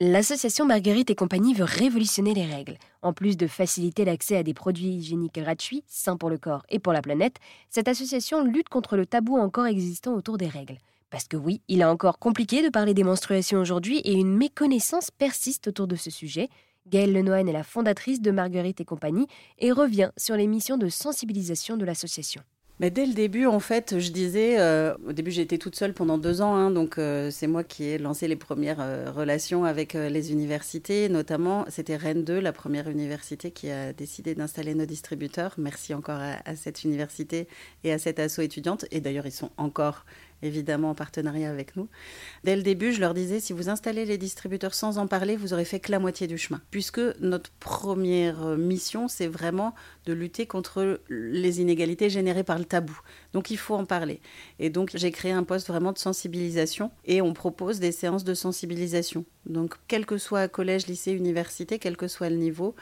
L'association Marguerite et compagnie veut révolutionner les règles. En plus de faciliter l'accès à des produits hygiéniques gratuits, sains pour le corps et pour la planète, cette association lutte contre le tabou encore existant autour des règles. Parce que oui, il est encore compliqué de parler des menstruations aujourd'hui et une méconnaissance persiste autour de ce sujet. Gaëlle Lenoën est la fondatrice de Marguerite et compagnie et revient sur les missions de sensibilisation de l'association. Mais dès le début, en fait, je disais, euh, au début été toute seule pendant deux ans, hein, donc euh, c'est moi qui ai lancé les premières euh, relations avec les universités, notamment c'était Rennes 2, la première université qui a décidé d'installer nos distributeurs. Merci encore à, à, cette université et à cette asso étudiante, et d'ailleurs ils sont encore évidemment en partenariat avec nous. Dès le début, je leur disais, si vous installez les distributeurs sans en parler, vous aurez fait que la moitié du chemin. Puisque notre première mission, c'est vraiment de lutter contre les inégalités générées par le tabou. Donc il faut en parler. Et donc j'ai créé un poste vraiment de sensibilisation et on propose des séances de sensibilisation. Donc quel que soit collège, lycée, université, quel que soit le niveau,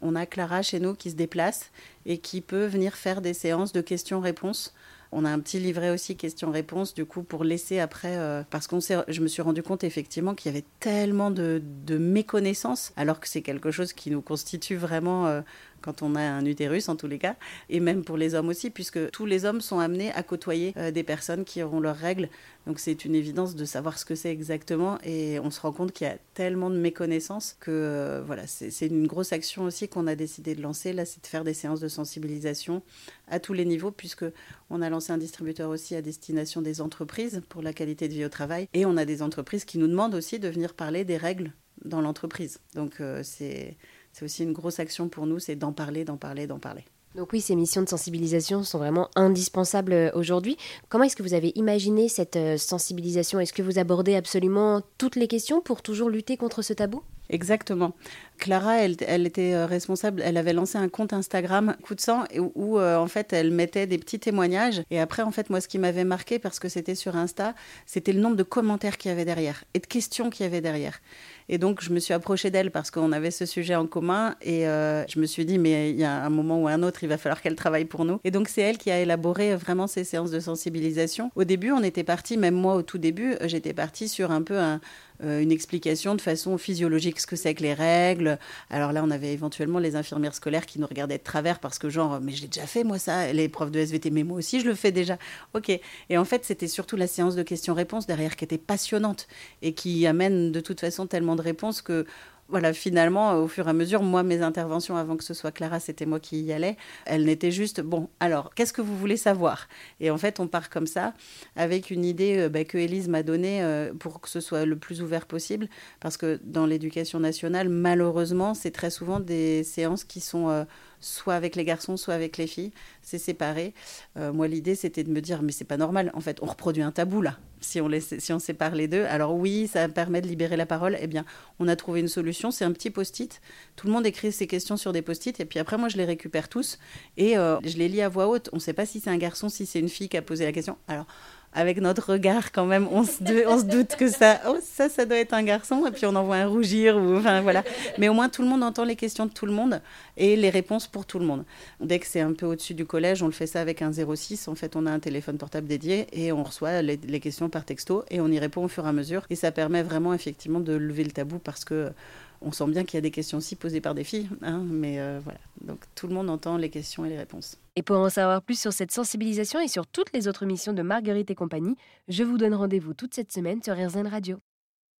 on a Clara chez nous qui se déplace et qui peut venir faire des séances de questions-réponses on a un petit livret aussi questions-réponses, du coup, pour laisser après, euh, parce qu'on je me suis rendu compte effectivement qu'il y avait tellement de, de méconnaissances, alors que c'est quelque chose qui nous constitue vraiment euh, quand on a un utérus en tous les cas, et même pour les hommes aussi, puisque tous les hommes sont amenés à côtoyer euh, des personnes qui auront leurs règles. Donc c'est une évidence de savoir ce que c'est exactement, et on se rend compte qu'il y a tellement de méconnaissances que euh, voilà, c'est une grosse action aussi qu'on a décidé de lancer. Là, c'est de faire des séances de sensibilisation à tous les niveaux, puisque on a lancé un distributeur aussi à destination des entreprises pour la qualité de vie au travail, et on a des entreprises qui nous demandent aussi de venir parler des règles dans l'entreprise. Donc euh, c'est c'est aussi une grosse action pour nous, c'est d'en parler, d'en parler, d'en parler. Donc oui, ces missions de sensibilisation sont vraiment indispensables euh, aujourd'hui. Comment est-ce que vous avez imaginé cette euh, sensibilisation? Est-ce que vous abordez absolument toutes les questions pour toujours lutter contre ce tabou? Exactement. Clara, elle, elle, était euh, responsable, elle avait lancé un compte Instagram Coup de sang où, en fait elle mettait des petits témoignages. Et après, en fait, moi, ce qui m'avait marqué, parce que c'était sur Insta, c'était le nombre de commentaires qu'il y avait derrière et de questions qu'il y avait derrière. Et donc, je me suis approchée d'elle parce qu'on avait ce sujet en commun. Et euh, je me suis dit, mais il y a un moment ou un autre, il va falloir qu'elle travaille pour nous. Et donc, c'est elle qui a élaboré vraiment ces séances de sensibilisation. Au début, on était parti, même moi au tout début, j'étais partie sur un peu un, euh, une explication de façon physiologique ce que c'est que les règles. Alors là, on avait éventuellement les infirmières scolaires qui nous regardaient de travers parce que genre, mais j'ai déjà fait moi ça, les profs de SVT, mais moi aussi je le fais déjà. Ok. Et en fait, c'était surtout la séance de questions-réponses derrière qui était passionnante et qui amène de toute façon tellement de réponses que voilà, finalement, au fur et à mesure, moi, mes interventions, avant que ce soit Clara, c'était moi qui y allais, elles n'étaient juste, bon, alors, qu'est-ce que vous voulez savoir? Et en fait, on part comme ça, avec une idée euh, bah, que Élise m'a donnée euh, pour que ce soit le plus ouvert possible, parce que dans l'éducation nationale, malheureusement, c'est très souvent des séances qui sont... Euh, soit avec les garçons, soit avec les filles. C'est séparé. Euh, moi, l'idée, c'était de me dire, mais c'est pas normal. En fait, on reproduit un tabou là, si on, laisse, si on sépare les deux. Alors oui, ça permet de libérer la parole. Eh bien, on a trouvé une solution. C'est un petit post-it. Tout le monde écrit ses questions sur des post-it. Et puis après, moi, je les récupère tous. Et euh, je les lis à voix haute. On ne sait pas si c'est un garçon, si c'est une fille qui a posé la question. Alors, avec notre regard quand même, on se, se doute que ça, oh, ça, ça doit être un garçon, et puis on envoie un rougir, ou enfin voilà. Mais au moins tout le monde entend les questions de tout le monde et les réponses pour tout le monde. Dès que c'est un peu au-dessus du collège, on le fait ça avec un 06. En fait, on a un téléphone portable dédié et on reçoit les questions par texto et on y répond au fur et à mesure. Et ça permet vraiment effectivement de lever le tabou parce que on sent bien qu'il y a des questions aussi posées par des filles, hein, mais euh, voilà. Donc tout le monde entend les questions et les réponses. Et pour en savoir plus sur cette sensibilisation et sur toutes les autres missions de Marguerite et compagnie, je vous donne rendez-vous toute cette semaine sur RZN Radio.